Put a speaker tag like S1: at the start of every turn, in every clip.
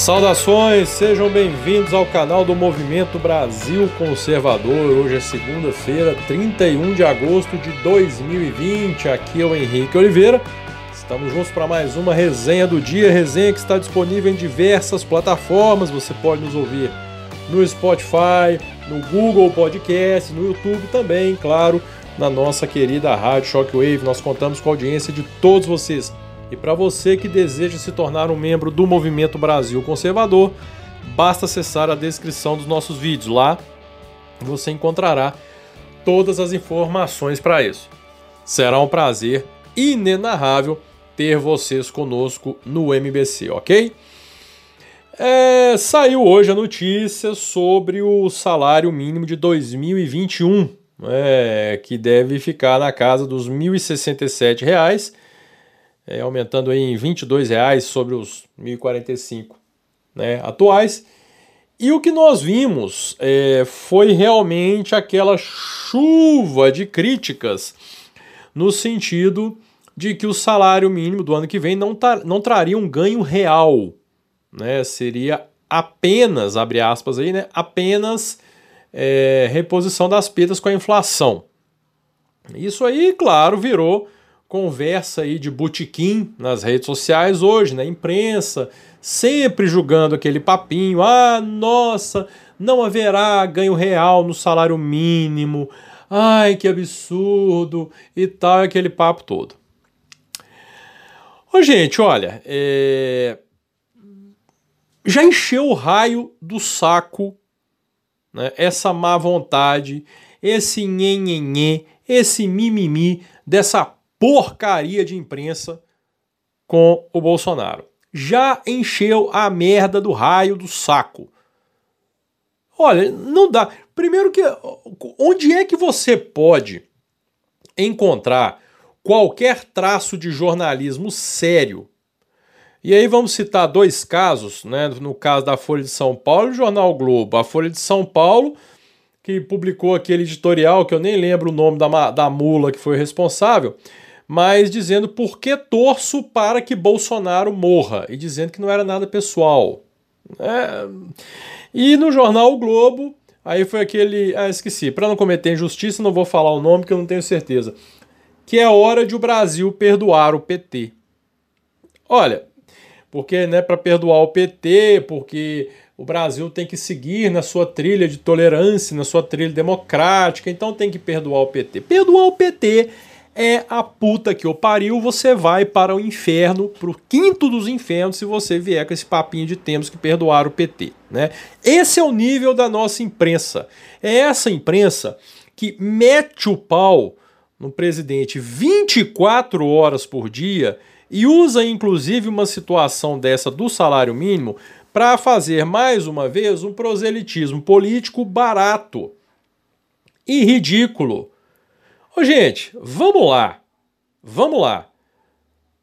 S1: Saudações, sejam bem-vindos ao canal do Movimento Brasil Conservador. Hoje é segunda-feira, 31 de agosto de 2020. Aqui é o Henrique Oliveira. Estamos juntos para mais uma resenha do dia, resenha que está disponível em diversas plataformas. Você pode nos ouvir no Spotify, no Google Podcast, no YouTube também, claro, na nossa querida Rádio Shockwave. Nós contamos com a audiência de todos vocês. E para você que deseja se tornar um membro do Movimento Brasil Conservador, basta acessar a descrição dos nossos vídeos. Lá você encontrará todas as informações para isso. Será um prazer inenarrável ter vocês conosco no MBC, ok? É, saiu hoje a notícia sobre o salário mínimo de 2021, é, que deve ficar na casa dos 1.067 reais é, aumentando em R$ 22,00 sobre os R$ 1.045 né, atuais. E o que nós vimos é, foi realmente aquela chuva de críticas no sentido de que o salário mínimo do ano que vem não, tar, não traria um ganho real, né? Seria apenas, abre aspas aí, né? Apenas é, reposição das perdas com a inflação. Isso aí, claro, virou conversa aí de botequim nas redes sociais hoje, na imprensa, sempre julgando aquele papinho, ah, nossa, não haverá ganho real no salário mínimo, ai, que absurdo, e tal, aquele papo todo. Ô, gente, olha, é... já encheu o raio do saco né, essa má vontade, esse nhenhenhê, esse mimimi dessa porcaria de imprensa com o Bolsonaro. Já encheu a merda do raio do saco. Olha, não dá. Primeiro que onde é que você pode encontrar qualquer traço de jornalismo sério? E aí vamos citar dois casos, né? No caso da Folha de São Paulo e o Jornal Globo. A Folha de São Paulo, que publicou aquele editorial que eu nem lembro o nome da, da mula que foi responsável, mas dizendo por que torço para que Bolsonaro morra e dizendo que não era nada pessoal. É... E no jornal o Globo, aí foi aquele. Ah, esqueci. Para não cometer injustiça, não vou falar o nome que eu não tenho certeza. Que é hora de o Brasil perdoar o PT. Olha, porque né, para perdoar o PT, porque o Brasil tem que seguir na sua trilha de tolerância, na sua trilha democrática, então tem que perdoar o PT. Perdoar o PT é a puta que o pariu, você vai para o inferno, para o quinto dos infernos, se você vier com esse papinho de temos que perdoar o PT. Né? Esse é o nível da nossa imprensa. É essa imprensa que mete o pau no presidente 24 horas por dia e usa inclusive uma situação dessa do salário mínimo para fazer mais uma vez um proselitismo político barato e ridículo Ô, gente, vamos lá. Vamos lá.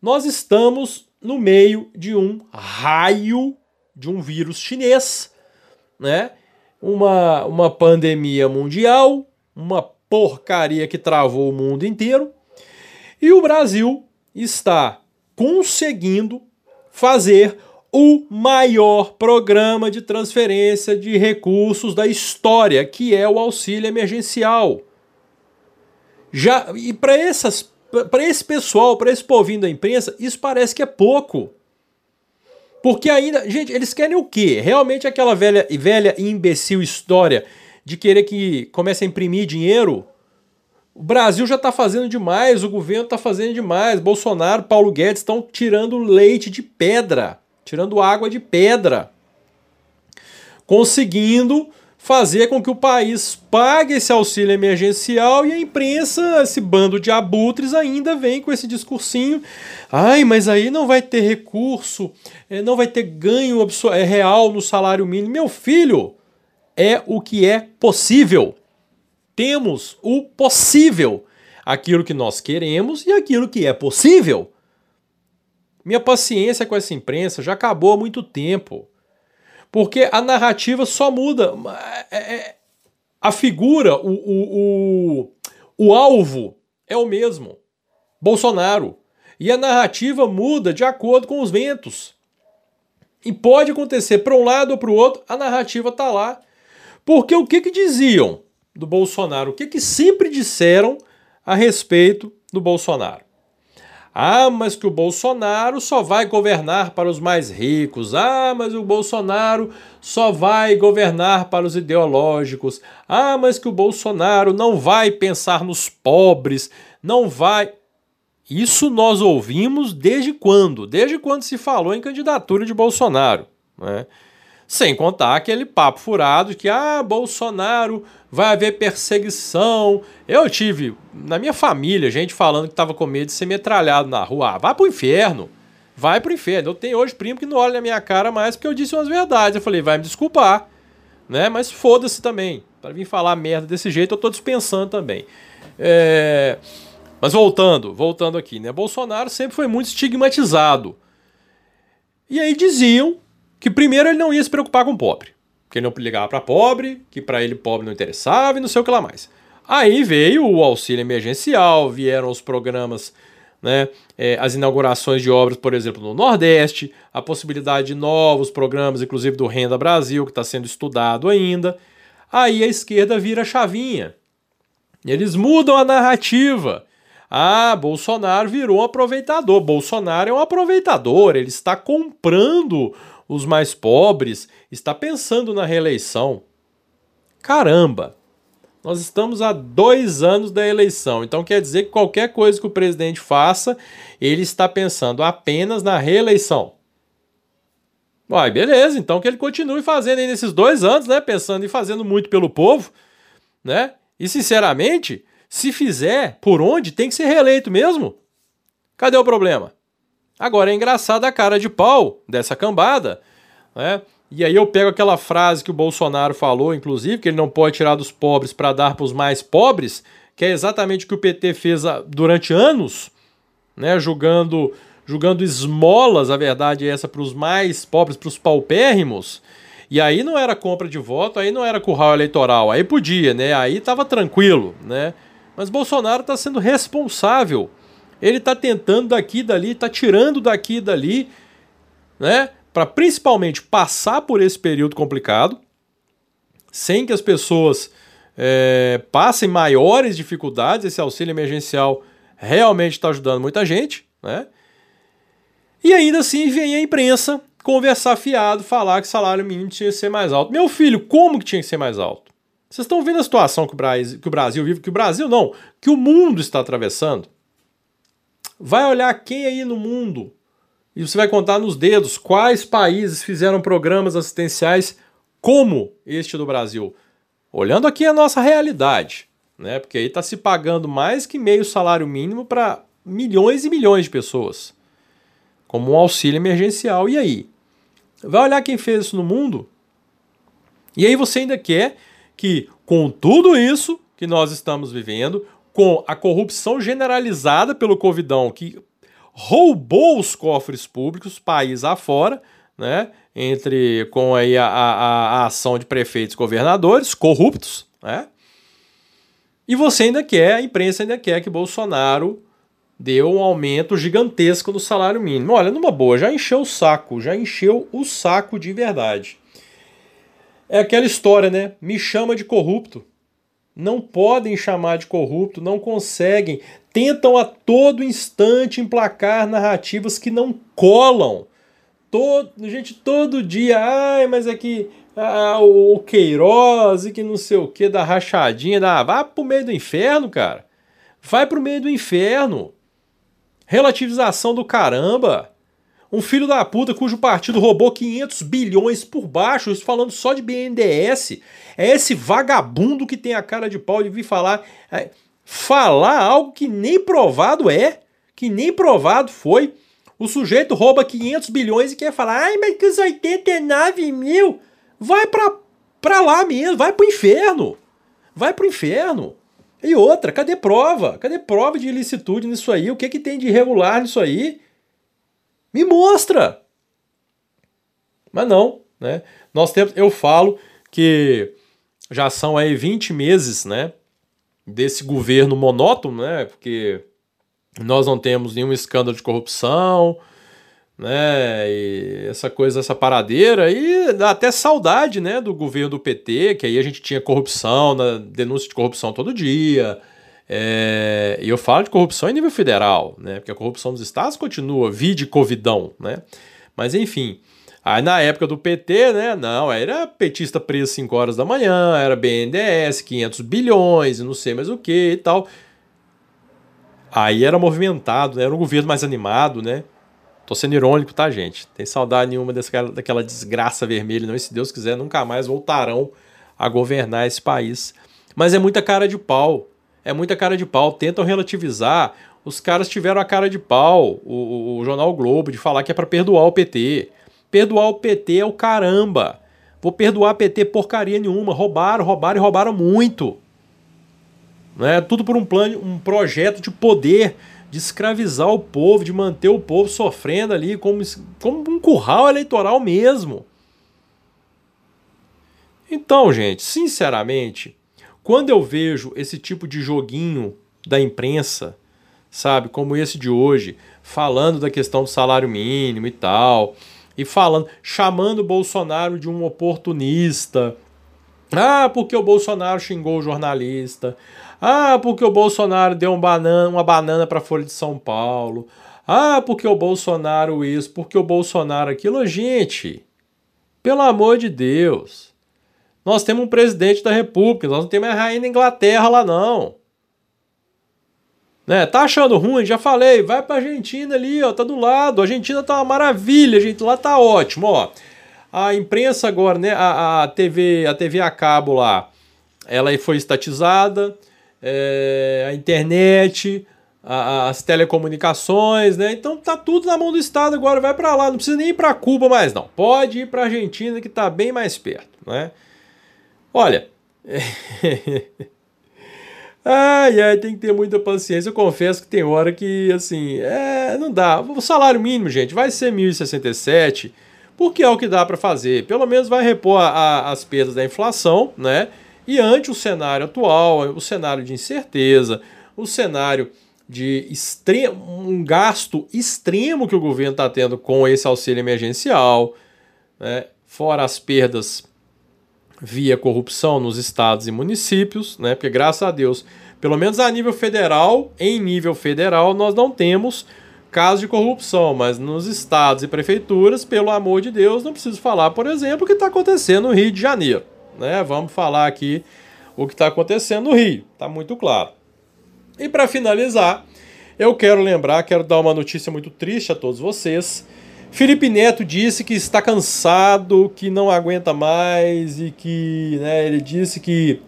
S1: Nós estamos no meio de um raio de um vírus chinês, né? Uma, uma pandemia mundial, uma porcaria que travou o mundo inteiro. E o Brasil está conseguindo fazer o maior programa de transferência de recursos da história, que é o auxílio emergencial. Já e para essas para esse pessoal, para esse povinho da imprensa, isso parece que é pouco. Porque ainda, gente, eles querem o quê? Realmente aquela velha e velha imbecil história de querer que comece a imprimir dinheiro? O Brasil já está fazendo demais, o governo está fazendo demais. Bolsonaro, Paulo Guedes estão tirando leite de pedra, tirando água de pedra, conseguindo fazer com que o país pague esse auxílio emergencial e a imprensa, esse bando de abutres, ainda vem com esse discursinho. Ai, mas aí não vai ter recurso, é, não vai ter ganho é, real no salário mínimo. Meu filho, é o que é possível. Temos o possível. Aquilo que nós queremos e aquilo que é possível. Minha paciência com essa imprensa já acabou há muito tempo. Porque a narrativa só muda. É, é, a figura, o, o, o, o alvo é o mesmo. Bolsonaro. E a narrativa muda de acordo com os ventos. E pode acontecer para um lado ou para o outro, a narrativa está lá. Porque o que, que diziam do Bolsonaro? O que, que sempre disseram a respeito do Bolsonaro? Ah, mas que o Bolsonaro só vai governar para os mais ricos. Ah, mas o Bolsonaro só vai governar para os ideológicos. Ah, mas que o Bolsonaro não vai pensar nos pobres, não vai. Isso nós ouvimos desde quando? Desde quando se falou em candidatura de Bolsonaro. Né? Sem contar aquele papo furado que, ah, Bolsonaro vai haver perseguição. Eu tive, na minha família, gente falando que estava com medo de ser metralhado na rua. Ah, vai pro inferno. Vai pro inferno. Eu tenho hoje primo que não olha na minha cara mais porque eu disse umas verdades. Eu falei, vai me desculpar. Né? Mas foda-se também. Para vir falar merda desse jeito, eu tô dispensando também. É... Mas voltando, voltando aqui, né? Bolsonaro sempre foi muito estigmatizado. E aí diziam que primeiro ele não ia se preocupar com o pobre que ele não ligava para pobre, que para ele pobre não interessava e não sei o que lá mais. Aí veio o auxílio emergencial, vieram os programas, né, é, as inaugurações de obras, por exemplo, no Nordeste, a possibilidade de novos programas, inclusive do Renda Brasil, que está sendo estudado ainda. Aí a esquerda vira chavinha. Eles mudam a narrativa. Ah, Bolsonaro virou um aproveitador. Bolsonaro é um aproveitador, ele está comprando os mais pobres, está pensando na reeleição. Caramba! Nós estamos há dois anos da eleição, então quer dizer que qualquer coisa que o presidente faça, ele está pensando apenas na reeleição. Uai, beleza, então que ele continue fazendo aí nesses dois anos, né? Pensando e fazendo muito pelo povo, né? E sinceramente, se fizer por onde, tem que ser reeleito mesmo. Cadê o problema? Agora é engraçado a cara de pau dessa cambada, né? E aí eu pego aquela frase que o Bolsonaro falou, inclusive, que ele não pode tirar dos pobres para dar para os mais pobres, que é exatamente o que o PT fez durante anos, né? Julgando, julgando esmolas, a verdade é essa, para os mais pobres, para os paupérrimos. E aí não era compra de voto, aí não era curral eleitoral, aí podia, né? Aí estava tranquilo, né? Mas Bolsonaro está sendo responsável ele está tentando daqui e dali, está tirando daqui e dali, né? Para principalmente passar por esse período complicado, sem que as pessoas é, passem maiores dificuldades. Esse auxílio emergencial realmente está ajudando muita gente, né? E ainda assim vem a imprensa conversar fiado, falar que o salário mínimo tinha que ser mais alto. Meu filho, como que tinha que ser mais alto? Vocês estão vendo a situação que o Brasil, que o Brasil vive, que o Brasil não, que o mundo está atravessando? Vai olhar quem aí no mundo e você vai contar nos dedos quais países fizeram programas assistenciais como este do Brasil. Olhando aqui a nossa realidade, né? Porque aí está se pagando mais que meio salário mínimo para milhões e milhões de pessoas, como um auxílio emergencial. E aí? Vai olhar quem fez isso no mundo? E aí você ainda quer que, com tudo isso que nós estamos vivendo, com a corrupção generalizada pelo Covidão, que roubou os cofres públicos, país afora, né? Entre com aí a, a, a ação de prefeitos e governadores corruptos, né? E você ainda quer, a imprensa ainda quer que Bolsonaro dê um aumento gigantesco no salário mínimo. Olha, numa boa, já encheu o saco, já encheu o saco de verdade. É aquela história, né? Me chama de corrupto não podem chamar de corrupto, não conseguem, tentam a todo instante emplacar narrativas que não colam. Todo, gente, todo dia, ai, mas é que ah, o Queiroz e que não sei o que, da rachadinha, da, vá pro meio do inferno, cara. Vai pro meio do inferno. Relativização do caramba. Um filho da puta cujo partido roubou 500 bilhões por baixo, isso falando só de BNDES. É esse vagabundo que tem a cara de pau de vir falar. É, falar algo que nem provado é, que nem provado foi. O sujeito rouba 500 bilhões e quer falar, ai, mas que os 89 mil. Vai pra, pra lá mesmo, vai pro inferno. Vai pro inferno. E outra, cadê prova? Cadê prova de ilicitude nisso aí? O que, que tem de irregular nisso aí? Me mostra! Mas não, né? Nós temos, eu falo que já são aí 20 meses, né, desse governo monótono, né? Porque nós não temos nenhum escândalo de corrupção, né? E essa coisa, essa paradeira, e dá até saudade, né, do governo do PT, que aí a gente tinha corrupção, na denúncia de corrupção todo dia. É, e eu falo de corrupção em nível federal, né? Porque a corrupção dos estados continua, vide covidão, né? Mas enfim. Aí na época do PT, né? Não, era petista preso 5 horas da manhã, era BNDES, 500 bilhões, não sei mais o que e tal. Aí era movimentado, né? Era um governo mais animado, né? Tô sendo irônico, tá, gente? Tem saudade nenhuma desse, daquela desgraça vermelha, não. E se Deus quiser, nunca mais voltarão a governar esse país. Mas é muita cara de pau. É muita cara de pau. Tentam relativizar. Os caras tiveram a cara de pau, o, o, o Jornal Globo, de falar que é para perdoar o PT. Perdoar o PT é o caramba. Vou perdoar PT porcaria nenhuma. Roubaram, roubaram e roubaram muito. Né? Tudo por um plano, um projeto de poder de escravizar o povo, de manter o povo sofrendo ali como, como um curral eleitoral mesmo. Então, gente, sinceramente, quando eu vejo esse tipo de joguinho da imprensa, sabe, como esse de hoje, falando da questão do salário mínimo e tal, e falando, chamando o Bolsonaro de um oportunista. Ah, porque o Bolsonaro xingou o jornalista. Ah, porque o Bolsonaro deu um banana, uma banana para a Folha de São Paulo. Ah, porque o Bolsonaro isso, porque o Bolsonaro aquilo. Gente, pelo amor de Deus. Nós temos um presidente da República, nós não temos a rainha da Inglaterra lá não. Né? Tá achando ruim? Já falei, vai pra Argentina ali, ó, tá do lado. A Argentina tá uma maravilha, gente lá tá ótimo, ó. A imprensa agora, né, a, a TV, a TV a cabo lá, ela foi estatizada é, a internet, a, as telecomunicações, né? Então tá tudo na mão do Estado agora, vai para lá, não precisa nem ir para Cuba mais não. Pode ir para Argentina que tá bem mais perto, né? Olha, ai, ai, tem que ter muita paciência. Eu confesso que tem hora que assim, é, não dá. O salário mínimo, gente, vai ser 1.067, porque é o que dá para fazer. Pelo menos vai repor a, a, as perdas da inflação, né? E ante o cenário atual, o cenário de incerteza, o cenário de um gasto extremo que o governo está tendo com esse auxílio emergencial, né, fora as perdas via corrupção nos estados e municípios, né, porque graças a Deus, pelo menos a nível federal, em nível federal, nós não temos casos de corrupção, mas nos estados e prefeituras, pelo amor de Deus, não preciso falar, por exemplo, o que está acontecendo no Rio de Janeiro né? Vamos falar aqui o que está acontecendo no Rio, está muito claro. E para finalizar, eu quero lembrar, quero dar uma notícia muito triste a todos vocês. Felipe Neto disse que está cansado, que não aguenta mais e que, né, ele disse que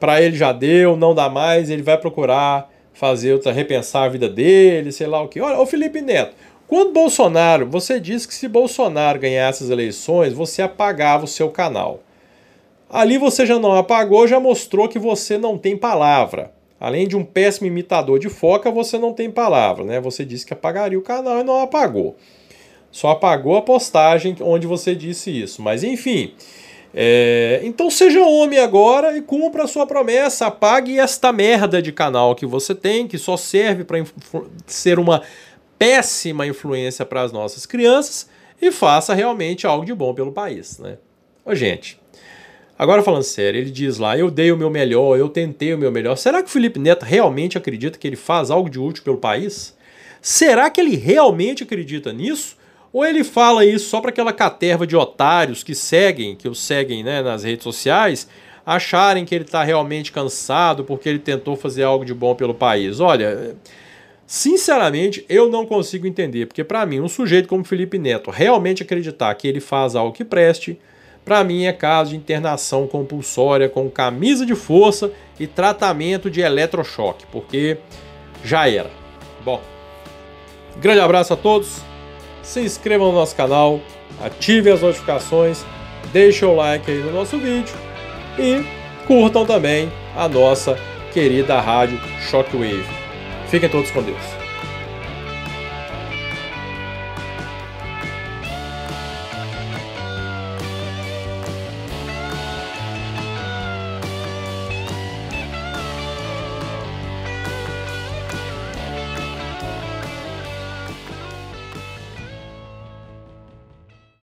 S1: para ele já deu, não dá mais, ele vai procurar fazer outra repensar a vida dele, sei lá o que. Olha, o Felipe Neto, quando Bolsonaro, você disse que se Bolsonaro ganhasse as eleições, você apagava o seu canal. Ali você já não apagou, já mostrou que você não tem palavra. Além de um péssimo imitador de foca, você não tem palavra, né? Você disse que apagaria o canal e não apagou. Só apagou a postagem onde você disse isso. Mas enfim. É... Então seja homem agora e cumpra a sua promessa. Apague esta merda de canal que você tem, que só serve para ser uma péssima influência para as nossas crianças e faça realmente algo de bom pelo país, né? Ô, gente, Agora falando sério, ele diz lá: eu dei o meu melhor, eu tentei o meu melhor. Será que o Felipe Neto realmente acredita que ele faz algo de útil pelo país? Será que ele realmente acredita nisso? Ou ele fala isso só para aquela caterva de otários que seguem, que o seguem né, nas redes sociais, acharem que ele está realmente cansado porque ele tentou fazer algo de bom pelo país? Olha, sinceramente, eu não consigo entender, porque para mim, um sujeito como Felipe Neto realmente acreditar que ele faz algo que preste, para mim é caso de internação compulsória com camisa de força e tratamento de eletrochoque, porque já era. Bom, grande abraço a todos, se inscrevam no nosso canal, ativem as notificações, deixem o like aí no nosso vídeo e curtam também a nossa querida rádio Shockwave. Fiquem todos com Deus.